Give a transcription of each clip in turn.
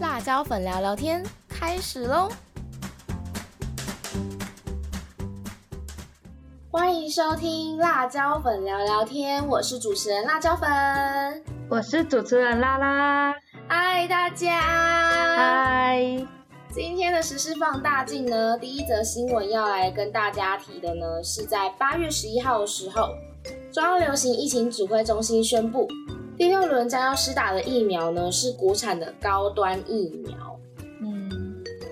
辣椒粉聊聊天开始喽！欢迎收听辣椒粉聊聊天，我是主持人辣椒粉，我是主持人拉拉。嗨，大家！嗨！今天的时事放大镜呢，第一则新闻要来跟大家提的呢，是在八月十一号的时候，中央流行疫情指挥中心宣布。第六轮将要施打的疫苗呢，是国产的高端疫苗。嗯，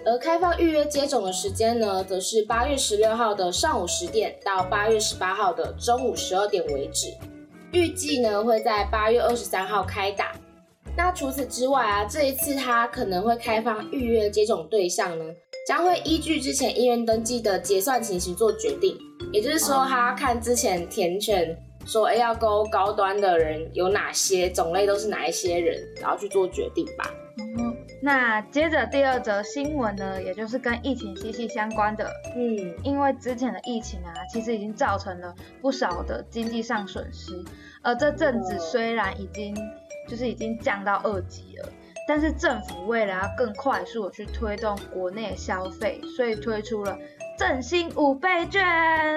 而开放预约接种的时间呢，则是八月十六号的上午十点到八月十八号的中午十二点为止。预计呢会在八月二十三号开打。那除此之外啊，这一次它可能会开放预约接种对象呢，将会依据之前医院登记的结算情形做决定。也就是说，他看之前填选。说哎，要勾高端的人有哪些种类，都是哪一些人，然后去做决定吧。嗯，那接着第二则新闻呢，也就是跟疫情息息相关的。嗯，因为之前的疫情啊，其实已经造成了不少的经济上损失。而这阵子虽然已经就是已经降到二级了，但是政府为了要更快速的去推动国内消费，所以推出了振兴五倍券。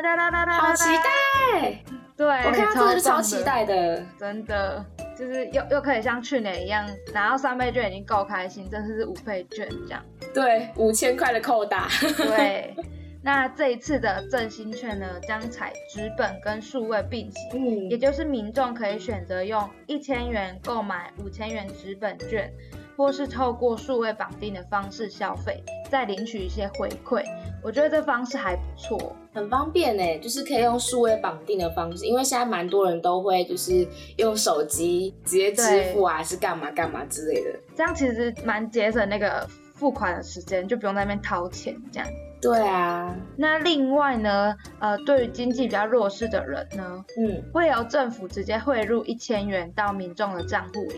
哒哒哒哒，好期待！对，我看到这个是超期待的，真的，就是又又可以像去年一样拿到三倍券已经够开心，这次是五倍券这样。对，五千块的扣打。对，那这一次的振兴券呢，将采纸本跟数位并行，嗯，也就是民众可以选择用一千元购买五千元纸本券。或是透过数位绑定的方式消费，再领取一些回馈，我觉得这方式还不错，很方便呢。就是可以用数位绑定的方式，因为现在蛮多人都会就是用手机直接支付啊，还是干嘛干嘛之类的，这样其实蛮节省那个付款的时间，就不用在那边掏钱这样。对啊，那另外呢，呃，对于经济比较弱势的人呢，嗯，会由政府直接汇入一千元到民众的账户里，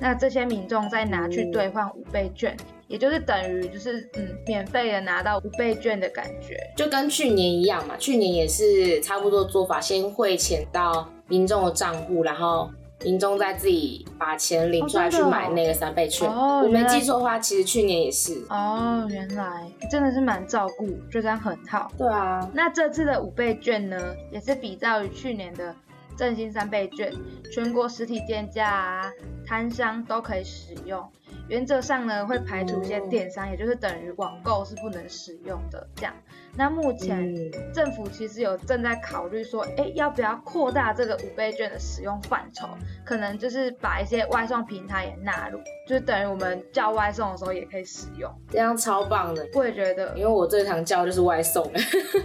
那这些民众再拿去兑换五倍券，也就是等于就是嗯，免费的拿到五倍券的感觉，就跟去年一样嘛，去年也是差不多做法，先汇钱到民众的账户，然后。民众在自己把钱领出来去买那个三倍券，哦我没记错的话，其实去年也是。哦，原来真的是蛮照顾，就这样很好。对啊，那这次的五倍券呢，也是比照于去年的振兴三倍券，全国实体店家啊、摊商都可以使用。原则上呢，会排除一些电商，也就是等于网购是不能使用的这样。那目前政府其实有正在考虑说，哎，要不要扩大这个五倍券的使用范畴？可能就是把一些外送平台也纳入，就等于我们叫外送的时候也可以使用，这样超棒的。我也觉得，因为我最常叫就是外送。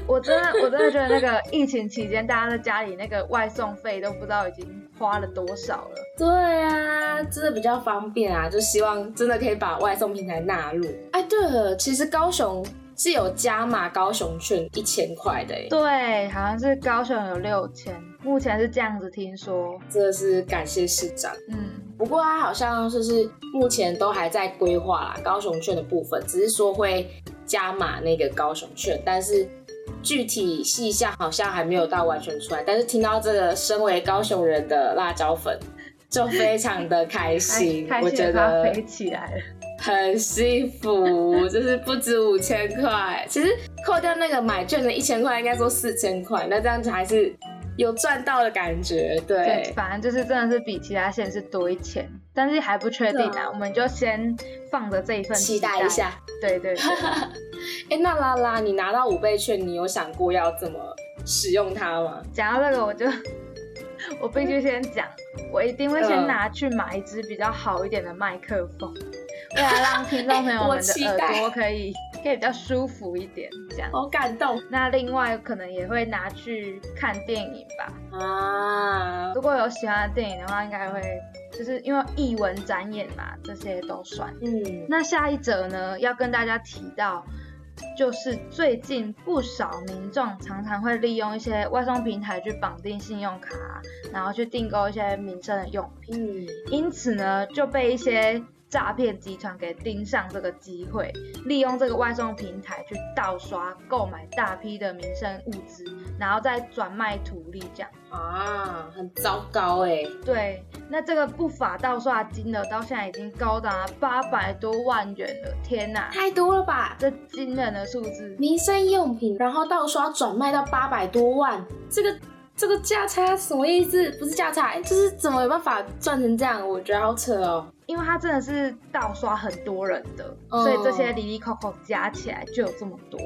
我真的，我真的觉得那个 疫情期间，大家在家里那个外送费都不知道已经花了多少了。对啊，真的比较方便啊，就希望。真的可以把外送平台纳入。哎，对了，其实高雄是有加码高雄券一千块的。对，好像是高雄有六千，目前是这样子听说。真的是感谢市长。嗯，不过他好像就是目前都还在规划啦，高雄券的部分，只是说会加码那个高雄券，但是具体细项好像还没有到完全出来。但是听到这个，身为高雄人的辣椒粉。就非常的 开心，我觉得飞起来了，很幸福，就是不止五千块，其实扣掉那个买券的一千块，应该说四千块，那这样子还是有赚到的感觉，对，反正就是真的是比其他县市多一千，但是还不确定啊，我们就先放着这一份期待一下，对对。哎，那拉拉，你拿到五倍券，你有想过要怎么使用它吗？讲到这个，我就。我必须先讲，我一定会先拿去买一支比较好一点的麦克风，为了让听众朋友们的 耳朵可以可以比较舒服一点，这样。好感动。那另外可能也会拿去看电影吧。啊，如果有喜欢的电影的话，应该会就是因为艺文展演嘛，这些都算。嗯。那下一则呢，要跟大家提到。就是最近不少民众常常会利用一些外送平台去绑定信用卡，然后去订购一些民生的用品，因此呢就被一些诈骗集团给盯上这个机会，利用这个外送平台去盗刷购买大批的民生物资，然后再转卖图利这样。啊，很糟糕哎。对，那这个不法盗刷金额到现在已经高达八百多万元了，天哪，太多了吧？这惊人的数字，民生用品，然后盗刷转卖到八百多万，这个。这个价差什么意思？不是价差，就是怎么有办法赚成这样？我觉得好扯哦。因为他真的是盗刷很多人的，所以这些里里扣扣加起来就有这么多。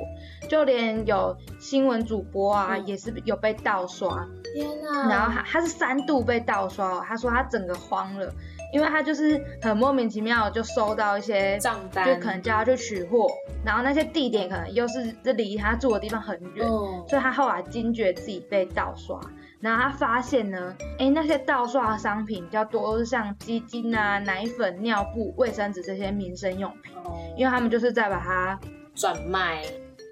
就连有新闻主播啊，也是有被盗刷。天哪！然后他他是三度被盗刷，他说他整个慌了。因为他就是很莫名其妙就收到一些账单，就可能叫他去取货，然后那些地点可能又是这离他住的地方很远，所以他后来惊觉自己被盗刷，然后他发现呢，哎，那些盗刷的商品比较多都是像基金啊、奶粉、尿布、卫生纸这些民生用品，因为他们就是在把它转卖。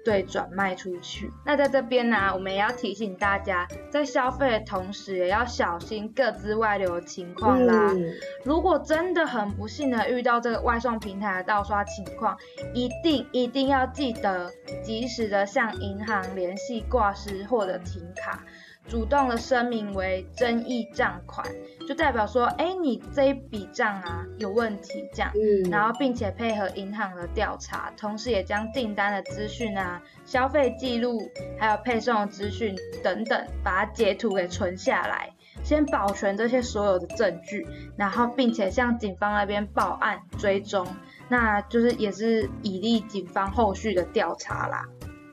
对，转卖出去。那在这边呢，我们也要提醒大家，在消费的同时，也要小心各自外流的情况啦。如果真的很不幸的遇到这个外送平台的盗刷情况，一定一定要记得及时的向银行联系挂失或者停卡。主动的声明为争议账款，就代表说，哎，你这一笔账啊有问题，这样，嗯，然后并且配合银行的调查，同时也将订单的资讯啊、消费记录，还有配送的资讯等等，把它截图给存下来，先保全这些所有的证据，然后并且向警方那边报案追踪，那就是也是以利警方后续的调查啦。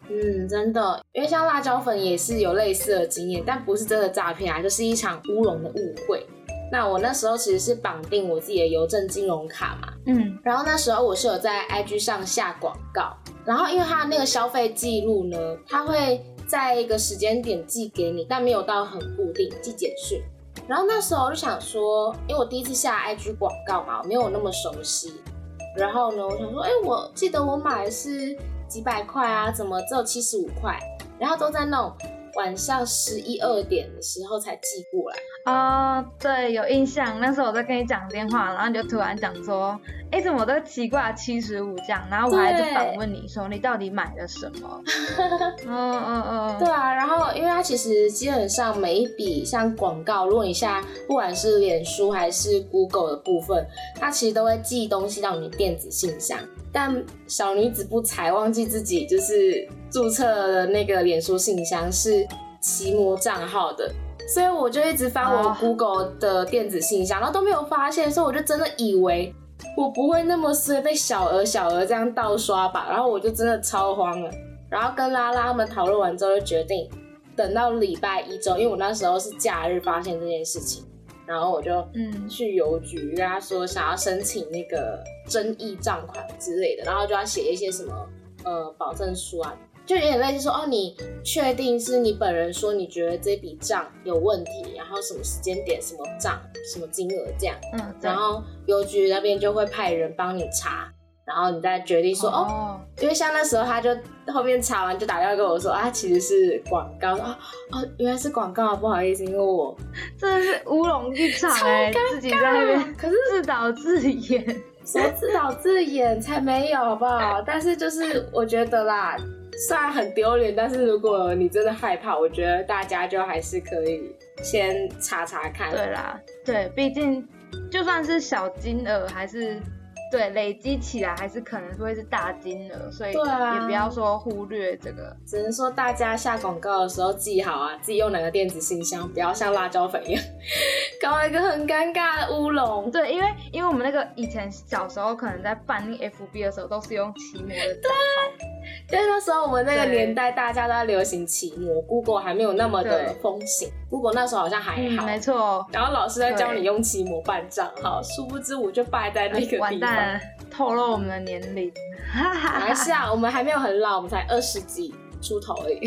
嗯，真的，因为像辣椒粉也是有类似的经验，但不是真的诈骗啊，就是一场乌龙的误会。那我那时候其实是绑定我自己的邮政金融卡嘛，嗯，然后那时候我是有在 IG 上下广告，然后因为它那个消费记录呢，它会在一个时间点寄给你，但没有到很固定寄简讯。然后那时候我就想说，因为我第一次下 IG 广告嘛，我没有那么熟悉，然后呢，我想说，哎，我记得我买的是。几百块啊？怎么只有七十五块？然后都在那种晚上十一二点的时候才寄过来。哦，对，有印象。那时候我在跟你讲电话，然后你就突然讲说，哎，怎么都奇怪七十五这样？然后我还在反问你说，你到底买了什么？嗯嗯嗯，对啊。然后，因为它其实基本上每一笔像广告，如果你下不管是脸书还是 Google 的部分，它其实都会寄东西到你电子信箱。但小女子不才，忘记自己就是注册的那个脸书信箱是奇摩账号的，所以我就一直翻我 Google 的电子信箱，然后都没有发现，所以我就真的以为我不会那么衰被小额小额这样盗刷吧，然后我就真的超慌了，然后跟拉拉他们讨论完之后，就决定等到礼拜一周，因为我那时候是假日发现这件事情。然后我就嗯去邮局跟他说想要申请那个争议账款之类的，然后就要写一些什么呃保证书啊，就有点类似说哦你确定是你本人说你觉得这笔账有问题，然后什么时间点什么账什么金额这样，嗯，然后邮局那边就会派人帮你查。然后你再决定说哦，因为像那时候他就后面查完就打电话跟我说啊，其实是广告啊哦，原来是广告啊，不好意思，因为我真的是乌龙一场哎，自己在那边可是自导自演，说自导自演才没有好不好？但是就是我觉得啦，虽然很丢脸，但是如果你真的害怕，我觉得大家就还是可以先查查看。对啦，对，毕竟就算是小金额还是。对，累积起来还是可能会是大金额，所以也不要说忽略这个。只能说大家下广告的时候记好啊，自己用哪个电子信箱，不要像辣椒粉一样搞一个很尴尬的乌龙。对，因为因为我们那个以前小时候可能在办那 FB 的时候，都是用奇摩的账号。对，那时候我们那个年代，大家都在流行奇摩，Google 还没有那么的风行。Google 那时候好像还好，没错。然后老师在教你用奇摩办账号，殊不知我就败在那个地方。完蛋，透露我们的年龄。没事啊，我们还没有很老，我们才二十几出头而已。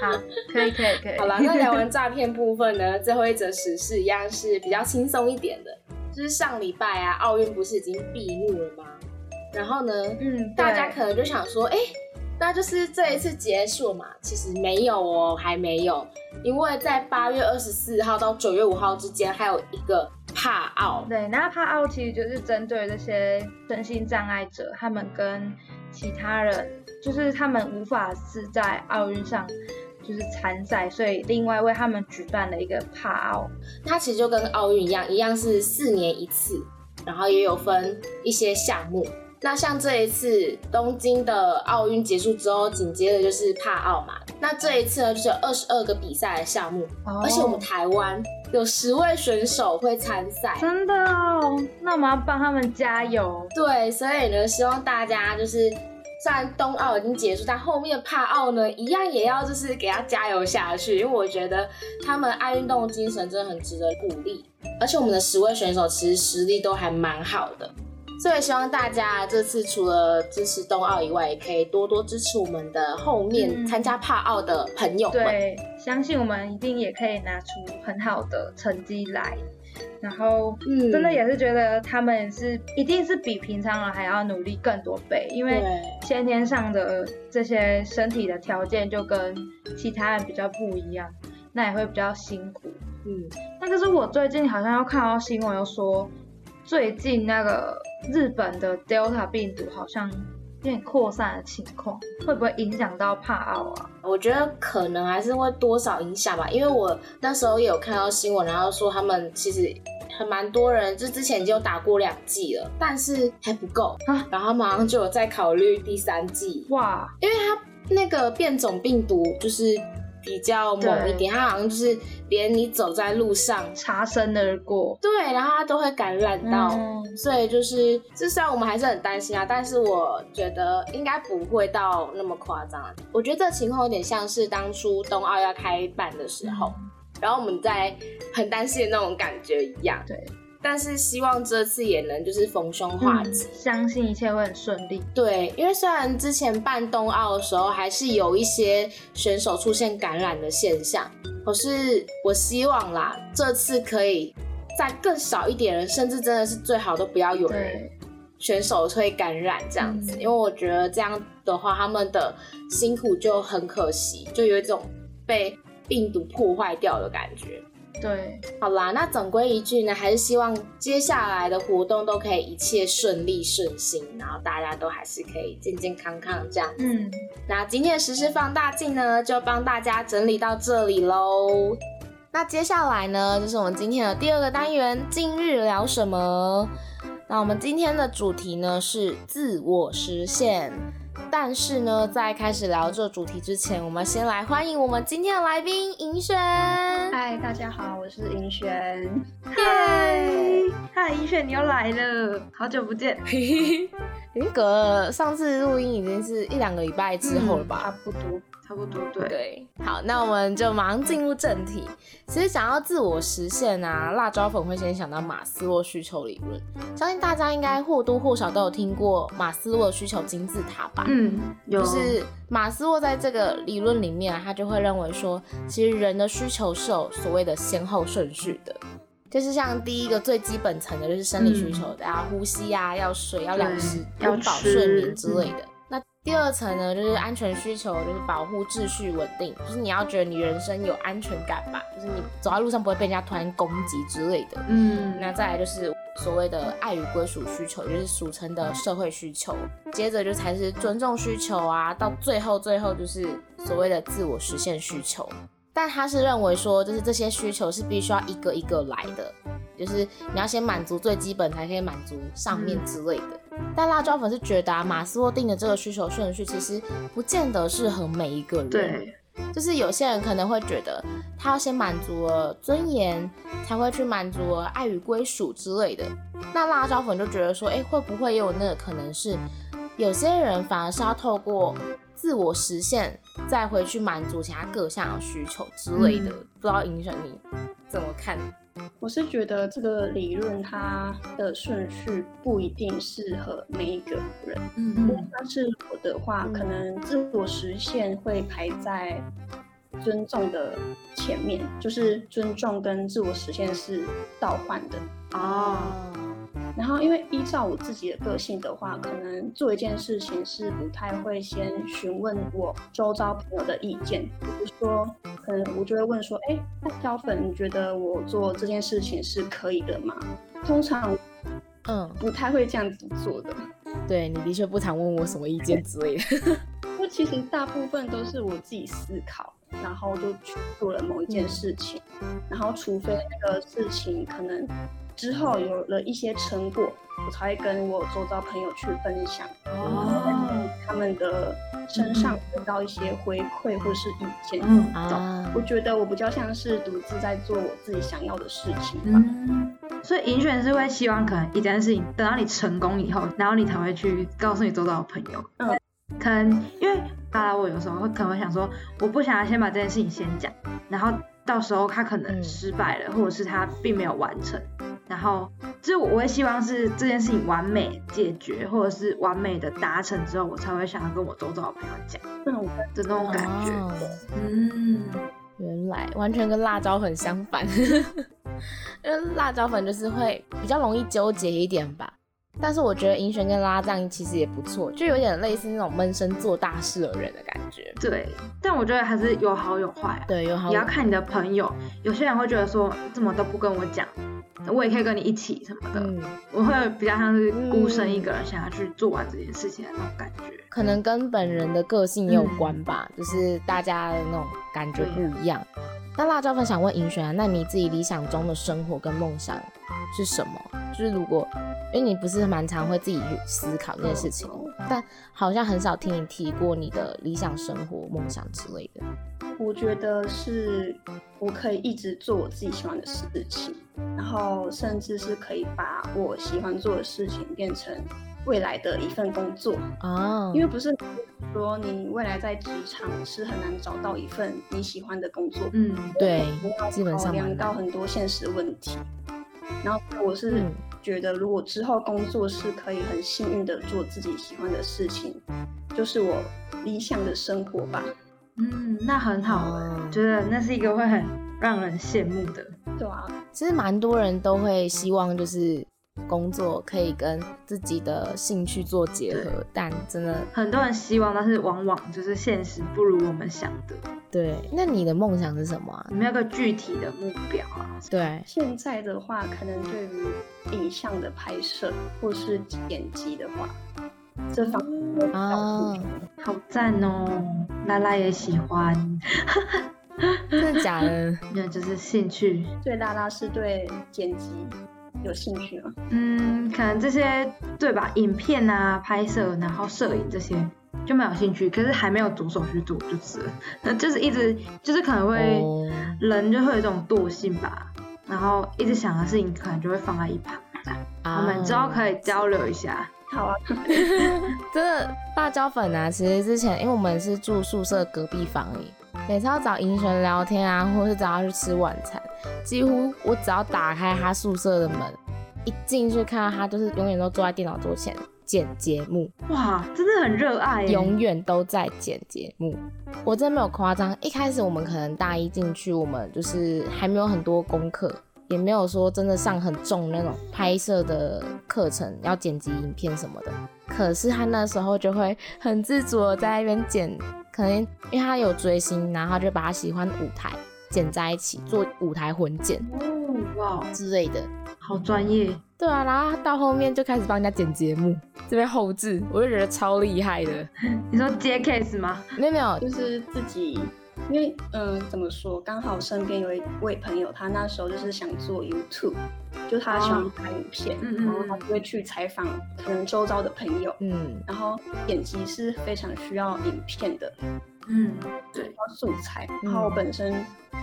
好，可以可以可以。好了，那聊完诈骗部分呢，最后一则时事一样是比较轻松一点的，就是上礼拜啊，奥运不是已经闭幕了吗？然后呢，嗯，大家可能就想说，哎。那就是这一次结束嘛？其实没有哦，还没有，因为在八月二十四号到九月五号之间还有一个帕奥。对，那帕奥其实就是针对这些身心障碍者，他们跟其他人，就是他们无法是在奥运上就是参赛，所以另外为他们举办了一个帕奥。它其实就跟奥运一样，一样是四年一次，然后也有分一些项目。那像这一次东京的奥运结束之后，紧接着就是帕奥嘛。那这一次呢，就是有二十二个比赛的项目，而且我们台湾有十位选手会参赛，真的哦。那我们要帮他们加油。对，所以呢，希望大家就是，虽然冬奥已经结束，但后面帕奥呢，一样也要就是给他加油下去，因为我觉得他们爱运动精神真的很值得鼓励，而且我们的十位选手其实实力都还蛮好的。所以希望大家这次除了支持冬奥以外，也可以多多支持我们的后面参加帕奥的朋友们。对，相信我们一定也可以拿出很好的成绩来。然后，嗯，真的也是觉得他们是一定是比平常人还要努力更多倍，因为先天上的这些身体的条件就跟其他人比较不一样，那也会比较辛苦。嗯，那可是我最近好像又看到新闻，又说最近那个。日本的 Delta 病毒好像有点扩散的情况，会不会影响到帕奥啊？我觉得可能还是会多少影响吧，因为我那时候也有看到新闻，然后说他们其实还蛮多人，就之前已经有打过两剂了，但是还不够啊，然后马上就有在考虑第三剂。哇，因为它那个变种病毒就是。比较猛一点，它好像就是连你走在路上擦身而过，对，然后它都会感染到，所以就是，至少我们还是很担心啊。但是我觉得应该不会到那么夸张。我觉得这情况有点像是当初冬奥要开办的时候，然后我们在很担心的那种感觉一样。对。但是希望这次也能就是逢凶化吉，相信一切会很顺利。对，因为虽然之前办冬奥的时候还是有一些选手出现感染的现象，可是我希望啦，这次可以再更少一点人，甚至真的是最好都不要有人选手会感染这样子，因为我觉得这样的话他们的辛苦就很可惜，就有一种被病毒破坏掉的感觉。对，好啦，那总归一句呢，还是希望接下来的活动都可以一切顺利顺心，然后大家都还是可以健健康康这样。嗯，那今天的实时放大镜呢，就帮大家整理到这里喽。那接下来呢，就是我们今天的第二个单元，今日聊什么？那我们今天的主题呢是自我实现。但是呢，在开始聊这主题之前，我们先来欢迎我们今天的来宾银轩。嗨，大家好，我是银轩。嗨，嗨，银轩，你又来了，好久不见。已经隔了上次录音已经是一两个礼拜之后了吧？差不多。差不多对对，好，那我们就马上进入正题。其实想要自我实现啊，辣椒粉会先想到马斯洛需求理论。相信大家应该或多或少都有听过马斯洛需求金字塔吧？嗯，有。就是马斯洛在这个理论里面，啊他就会认为说，其实人的需求是有所谓的先后顺序的。就是像第一个最基本层的就是生理需求，要呼吸啊，要水，要粮食，要饱睡眠之类的。第二层呢，就是安全需求，就是保护秩序稳定，就是你要觉得你人生有安全感吧，就是你走在路上不会被人家突然攻击之类的。嗯，那再来就是所谓的爱与归属需求，就是俗称的社会需求。接着就才是尊重需求啊，到最后最后就是所谓的自我实现需求。但他是认为说，就是这些需求是必须要一个一个来的，就是你要先满足最基本，才可以满足上面之类的。但辣椒粉是觉得啊，马斯洛定的这个需求顺序其实不见得适合每一个人。对，就是有些人可能会觉得他要先满足了尊严，才会去满足爱与归属之类的。那辣椒粉就觉得说，哎，会不会也有那个可能是，有些人反而是要透过自我实现，再回去满足其他各项需求之类的？不知道影响你怎么看？我是觉得这个理论它的顺序不一定适合每一个人。嗯嗯。但是我的话，可能自我实现会排在尊重的前面，就是尊重跟自我实现是倒换的。哦。然后，因为依照我自己的个性的话，可能做一件事情是不太会先询问我周遭朋友的意见。比如说，可能我就会问说：“哎，那小粉，你觉得我做这件事情是可以的吗？”通常，嗯，不太会这样子做的。对你的确不常问我什么意见之类的。不，其实大部分都是我自己思考，然后就去做了某一件事情，然后除非那个事情可能之后有了一些成果，我才会跟我周遭朋友去分享，哦，他们的身上得到一些回馈或是意见。嗯啊，我觉得我比较像是独自在做我自己想要的事情吧。所以银选是会希望可能一件事情等到你成功以后，然后你才会去告诉你周遭的朋友。嗯，可能因为大家我有时候会可能会想说，我不想要先把这件事情先讲，然后到时候他可能失败了，或者是他并没有完成，然后就是我会希望是这件事情完美解决，或者是完美的达成之后，我才会想要跟我周遭的朋友讲，这种的那种感觉。嗯，原来完全跟辣椒很相反。因为辣椒粉就是会比较容易纠结一点吧，但是我觉得银璇跟拉藏其实也不错，就有点类似那种闷声做大事的人的感觉。对，但我觉得还是有好有坏。对，有好。也要看你的朋友，有些人会觉得说怎么都不跟我讲，我也可以跟你一起什么的。嗯，我会比较像是孤身一个人想要去做完这件事情的那种感觉。可能跟本人的个性有关吧，就是大家的那种感觉不一样。那辣椒粉想问银璇啊，那你自己理想中的生活跟梦想是什么？就是如果，因为你不是蛮常会自己去思考这件事情，但好像很少听你提过你的理想生活、梦想之类的。我觉得是，我可以一直做我自己喜欢的事情，然后甚至是可以把我喜欢做的事情变成。未来的一份工作啊，因为不是说你未来在职场是很难找到一份你喜欢的工作，嗯，对，基本上考量到很多现实问题。然后我是觉得，如果之后工作是可以很幸运的做自己喜欢的事情，就是我理想的生活吧。嗯，那很好，觉得那是一个会很让人羡慕的。对啊，其实蛮多人都会希望就是。工作可以跟自己的兴趣做结合，但真的很多人希望，但是往往就是现实不如我们想的。对，那你的梦想是什么？有没有个具体的目标啊？对，现在的话，可能对于影像的拍摄或是剪辑的话，这方面啊，好赞哦！拉拉也喜欢，真的假的？那就是兴趣。对，拉拉是对剪辑。有兴趣吗？嗯，可能这些对吧？影片啊，拍摄，然后摄影这些就蛮有兴趣，可是还没有着手去做，就是那就是一直就是可能会人就会有一种惰性吧，然后一直想的事情可能就会放在一旁。我们之后可以交流一下。好啊，真的辣椒粉啊，其实之前因为我们是住宿舍隔壁房里。每次要找银璇聊天啊，或是找他去吃晚餐，几乎我只要打开他宿舍的门，一进去看到他，就是永远都坐在电脑桌前剪节目。哇，真的很热爱，永远都在剪节目。我真的没有夸张。一开始我们可能大一进去，我们就是还没有很多功课，也没有说真的上很重那种拍摄的课程，要剪辑影片什么的。可是他那时候就会很自主的在那边剪。可能因为他有追星，然后他就把他喜欢的舞台剪在一起做舞台混剪，哇之类的，好专业。对啊，然后到后面就开始帮人家剪节目，这边后置，我就觉得超厉害的。你说接 case 吗？没有没有，就是自己。因为，嗯，怎么说？刚好身边有一位朋友，他那时候就是想做 YouTube，就他喜欢拍影片，然后他就会去采访可能周遭的朋友，嗯，然后剪辑是非常需要影片的，嗯，对，要素材。然后我本身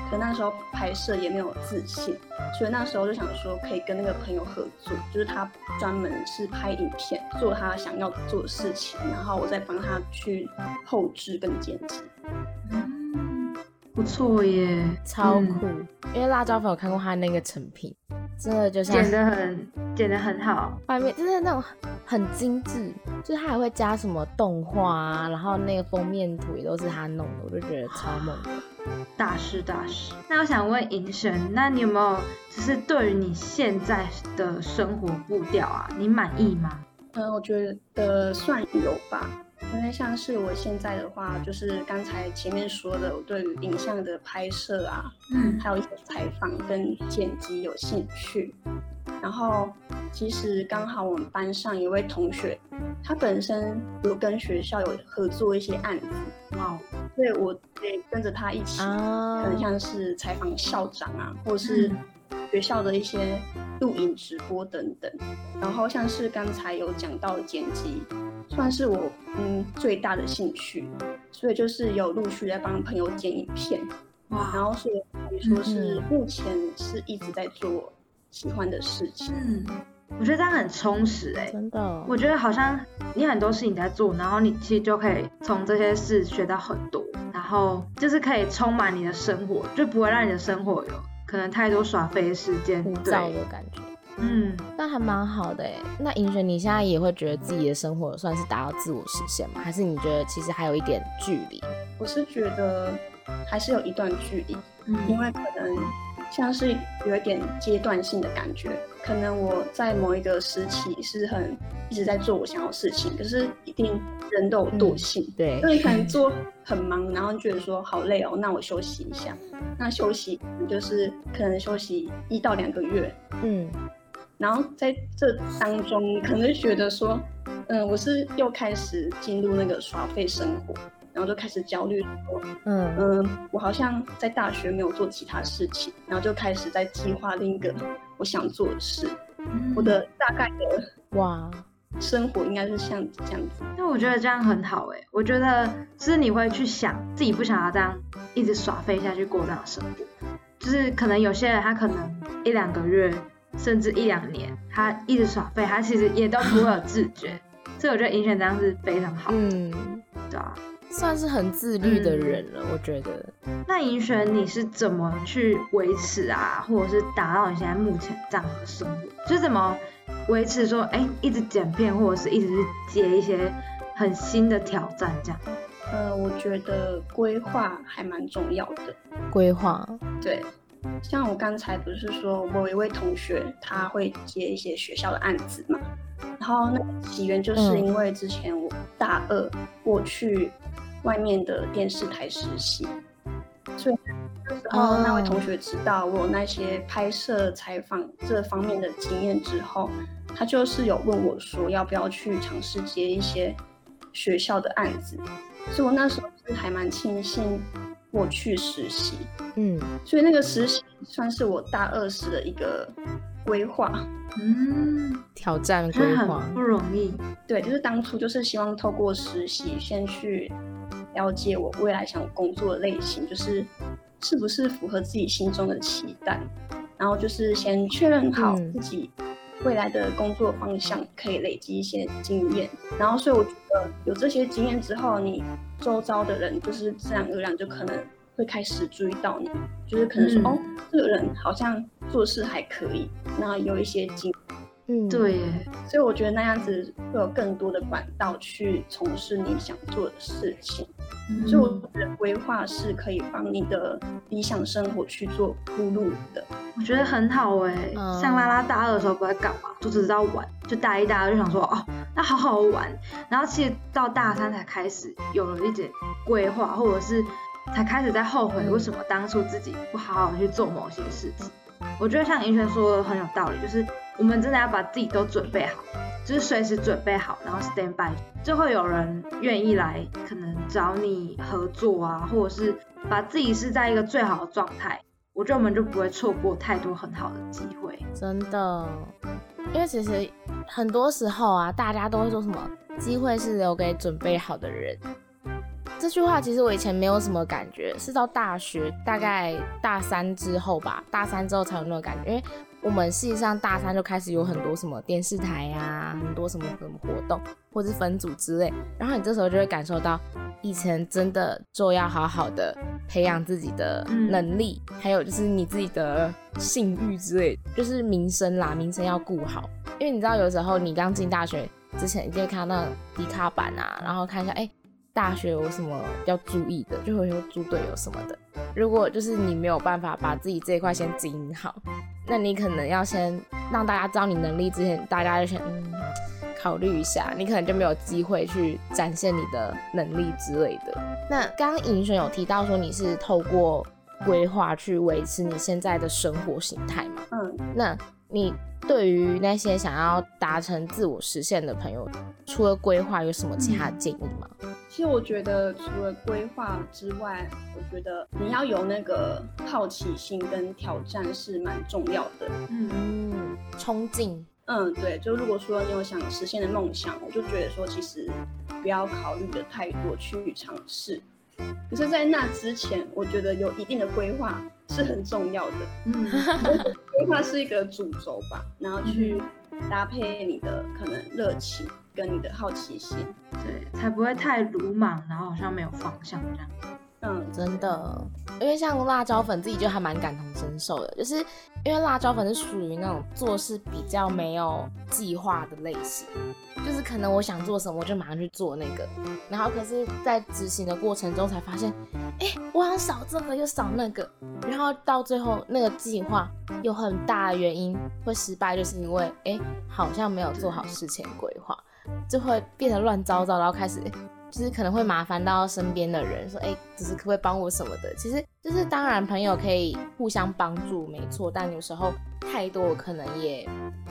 可能那时候拍摄也没有自信，所以那时候就想说可以跟那个朋友合作，就是他专门是拍影片，做他想要做的事情，然后我再帮他去后置跟剪辑。不错耶，超酷！因为辣椒粉我看过他那个成品，真的就像剪得很剪得很好，外面就是那种很精致，就是他还会加什么动画啊，然后那个封面图也都是他弄的，我就觉得超猛的，大师大师。那我想问银神，那你有没有就是对于你现在的生活步调啊，你满意吗？嗯，我觉得算有吧。因为像是我现在的话，就是刚才前面说的，我对于影像的拍摄啊，嗯，还有一些采访跟剪辑有兴趣。然后其实刚好我们班上一位同学，他本身有跟学校有合作一些案子，哦，所以我也跟着他一起，可能像是采访校长啊，或者是学校的一些录影直播等等。然后像是刚才有讲到剪辑，算是我嗯最大的兴趣，所以就是有陆续在帮朋友剪影片。哇，然后所以可以说是目前是一直在做喜欢的事情。嗯，我觉得这样很充实哎，真的。我觉得好像你很多事情在做，然后你其实就可以从这些事学到很多，然后就是可以充满你的生活，就不会让你的生活有可能太多耍废的时间，枯燥的感觉。嗯，那还蛮好的哎。那银雪，你现在也会觉得自己的生活算是达到自我实现吗？还是你觉得其实还有一点距离？我是觉得。还是有一段距离，因为可能像是有一点阶段性的感觉。可能我在某一个时期是很一直在做我想要的事情，可是一定人都有惰性，对，所以可能 做很忙，然后觉得说好累哦，那我休息一下。那休息就是可能休息一到两个月，嗯，然后在这当中可能觉得说，嗯，我是又开始进入那个耍废生活。然后就开始焦虑，说，嗯嗯，我好像在大学没有做其他事情，然后就开始在计划另一个我想做的事。我的大概的哇，生活应该是像这样子。那我觉得这样很好哎，我觉得是你会去想自己不想要这样一直耍废下去过这样的生活，就是可能有些人他可能一两个月甚至一两年，他一直耍废，他其实也都不会有自觉。所以我觉得银选这样是非常好。嗯，对啊。算是很自律的人了，我觉得。那银璇，你是怎么去维持啊，或者是达到你现在目前这样的生活？就怎么维持说，哎，一直剪片，或者是一直去接一些很新的挑战这样？呃，我觉得规划还蛮重要的。规划？对。像我刚才不是说，我有一位同学他会接一些学校的案子嘛，然后那起源就是因为之前我大二我去。外面的电视台实习，所以那时候那位同学知道我那些拍摄采访这方面的经验之后，他就是有问我说要不要去尝试接一些学校的案子，所以我那时候是还蛮庆幸我去实习，嗯，所以那个实习算是我大二时的一个规划，嗯，挑战规划。不容易，对，就是当初就是希望透过实习先去。了解我未来想工作的类型，就是是不是符合自己心中的期待，然后就是先确认好自己未来的工作方向，可以累积一些经验，然后所以我觉得有这些经验之后，你周遭的人就是自然而然就可能会开始注意到你，就是可能说哦，这个人好像做事还可以，那有一些经。嗯，对，所以我觉得那样子会有更多的管道去从事你想做的事情。所以我觉得规划是可以帮你的理想生活去做铺路的。我觉得很好哎，像拉拉大二的时候不在干嘛，就只知道玩，就大一、大二就想说哦，那好好玩。然后其实到大三才开始有了一点规划，或者是才开始在后悔为什么当初自己不好好去做某些事情。我觉得像银璇说的很有道理，就是。我们真的要把自己都准备好，就是随时准备好，然后 stand by，就会有人愿意来，可能找你合作啊，或者是把自己是在一个最好的状态，我觉得我们就不会错过太多很好的机会。真的，因为其实很多时候啊，大家都会说什么机会是留给准备好的人。这句话其实我以前没有什么感觉，是到大学大概大三之后吧，大三之后才有那种感觉，因为。我们实际上大三就开始有很多什么电视台呀，很多什么什么活动，或是分组之类。然后你这时候就会感受到，以前真的就要好好的培养自己的能力，还有就是你自己的信誉之类，就是名声啦，名声要顾好。因为你知道，有时候你刚进大学之前，你就会看到迪卡版啊，然后看一下，哎，大学有什么要注意的，就会说猪队友什么的。如果就是你没有办法把自己这一块先经营好。那你可能要先让大家知道你能力之前，大家就先嗯考虑一下，你可能就没有机会去展现你的能力之类的。那刚刚尹璇有提到说你是透过规划去维持你现在的生活形态嘛？嗯，那你对于那些想要达成自我实现的朋友，除了规划有什么其他建议吗？其实我觉得除了规划之外，我觉得你要有那个好奇心跟挑战是蛮重要的。嗯，冲劲。嗯，对，就如果说你有想实现的梦想，我就觉得说其实不要考虑的太多，去尝试。可是，在那之前，我觉得有一定的规划是很重要的。嗯，规划是一个主轴吧，然后去搭配你的可能热情跟你的好奇心，对，才不会太鲁莽，然后好像没有方向这样。嗯，真的，因为像辣椒粉自己就还蛮感同身受的，就是因为辣椒粉是属于那种做事比较没有计划的类型，就是可能我想做什么我就马上去做那个，然后可是，在执行的过程中才发现，哎，我想少这个又少那个，然后到最后那个计划有很大的原因会失败，就是因为哎好像没有做好事前规划，就会变得乱糟糟，然后开始。就是可能会麻烦到身边的人，说，哎，只是可不可以帮我什么的？其实就是当然朋友可以互相帮助，没错，但有时候太多可能也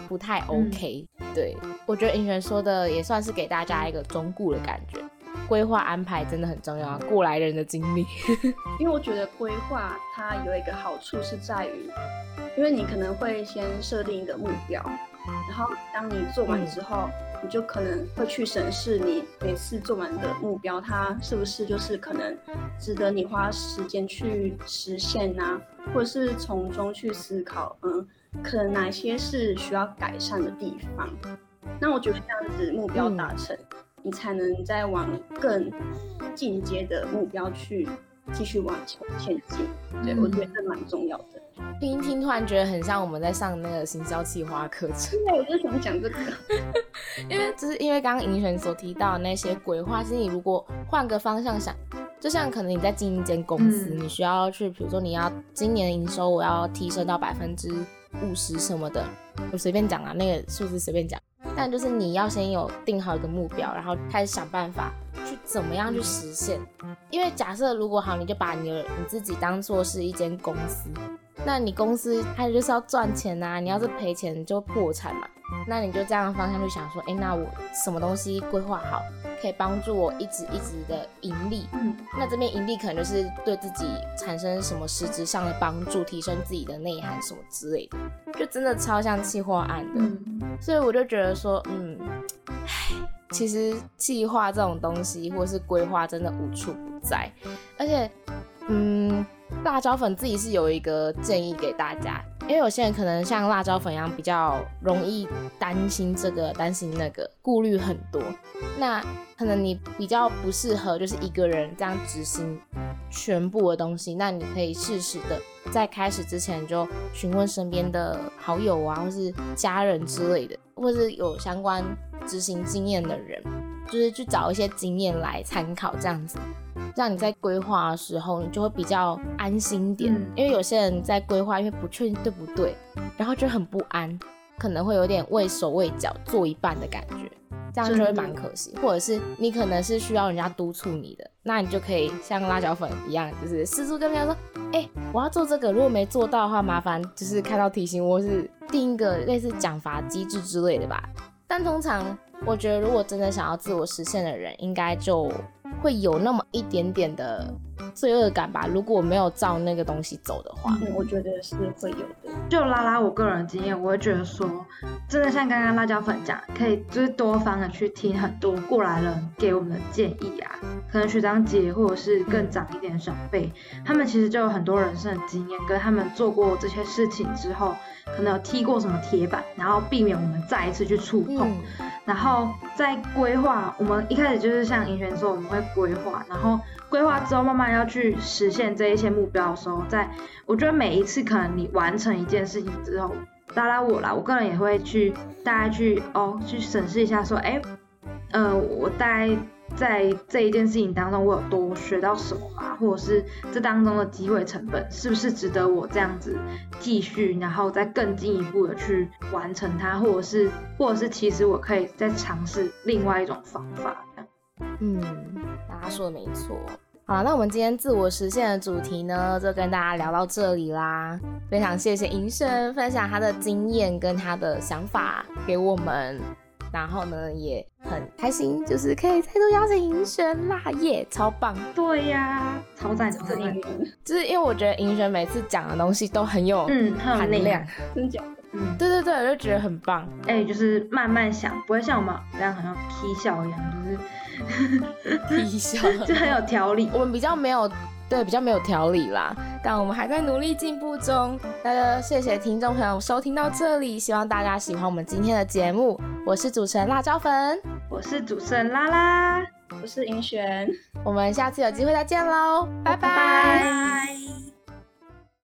不太 OK。对我觉得尹璇说的也算是给大家一个忠固的感觉，规划安排真的很重要，过来人的经历。因为我觉得规划它有一个好处是在于，因为你可能会先设定一个目标，然后当你做完之后。你就可能会去审视你每次做完的目标，它是不是就是可能值得你花时间去实现呐？或者是从中去思考，嗯，可能哪些是需要改善的地方？那我觉得这样子目标达成，你才能再往更进阶的目标去继续往前前进。对我觉得这蛮重要的。听一听，突然觉得很像我们在上那个行销企划课程。对，我就想讲这个，因为就是因为刚刚银璇所提到的那些规划，是你如果换个方向想，就像可能你在经营一间公司，你需要去，比如说你要今年的营收我要提升到百分之五十什么的，我随便讲啊，那个数字随便讲，但就是你要先有定好一个目标，然后开始想办法去怎么样去实现。因为假设如果好，你就把你的你自己当做是一间公司。那你公司它就是要赚钱呐，你要是赔钱就破产嘛。那你就这样的方向去想说，哎，那我什么东西规划好，可以帮助我一直一直的盈利？嗯，那这边盈利可能就是对自己产生什么实质上的帮助，提升自己的内涵什么之类的，就真的超像企划案的。所以我就觉得说，嗯，唉，其实计划这种东西或是规划真的无处不在，而且，嗯。辣椒粉自己是有一个建议给大家，因为有些人可能像辣椒粉一样比较容易担心这个担心那个，顾虑很多。那可能你比较不适合就是一个人这样执行全部的东西，那你可以适时的在开始之前就询问身边的好友啊，或是家人之类的，或是有相关执行经验的人，就是去找一些经验来参考这样子。让你在规划的时候，你就会比较安心点。因为有些人在规划，因为不确定对不对，然后就很不安，可能会有点畏手畏脚，做一半的感觉，这样就会蛮可惜。或者是你可能是需要人家督促你的，那你就可以像辣椒粉一样，就是四处跟人家说：“哎，我要做这个，如果没做到的话，麻烦就是看到提醒我，是定一个类似奖罚机制之类的吧。”但通常我觉得，如果真的想要自我实现的人，应该就。会有那么一点点的罪恶感吧，如果我没有照那个东西走的话，我觉得是会有。就拉拉我个人经验，我会觉得说，真的像刚刚辣椒粉讲，可以就是多方的去听很多过来人给我们的建议啊，可能学长姐或者是更长一点的长辈，他们其实就有很多人生的经验，跟他们做过这些事情之后，可能有踢过什么铁板，然后避免我们再一次去触碰。然后在规划，我们一开始就是像银璇说，我们会规划，然后规划之后慢慢要去实现这一些目标的时候，在我觉得每一次可能你完成一件事情之后，拉拉我啦，我个人也会去大概去哦去审视一下，说哎，呃，我大概。在这一件事情当中，我有多学到什么吗？或者是这当中的机会成本是不是值得我这样子继续，然后再更进一步的去完成它？或者是，或者是其实我可以再尝试另外一种方法？嗯，大家说的没错。好，那我们今天自我实现的主题呢，就跟大家聊到这里啦。非常谢谢银生分享他的经验跟他的想法给我们。然后呢也很开心，就是可以再度邀请银璇啦，耶，超棒！对呀，超赞超赞！就是因为我觉得银璇每次讲的东西都很有嗯含量，真假？嗯，对对对，我就觉得很棒。哎，就是慢慢想，不会像我们这样好像踢笑一样，就是 踢笑，就很有条理。我们比较没有。对，比较没有条理啦，但我们还在努力进步中。那就谢谢听众朋友收听到这里，希望大家喜欢我们今天的节目。我是主持人辣椒粉，我是主持人拉拉，我是银璇，我们下次有机会再见喽，拜拜。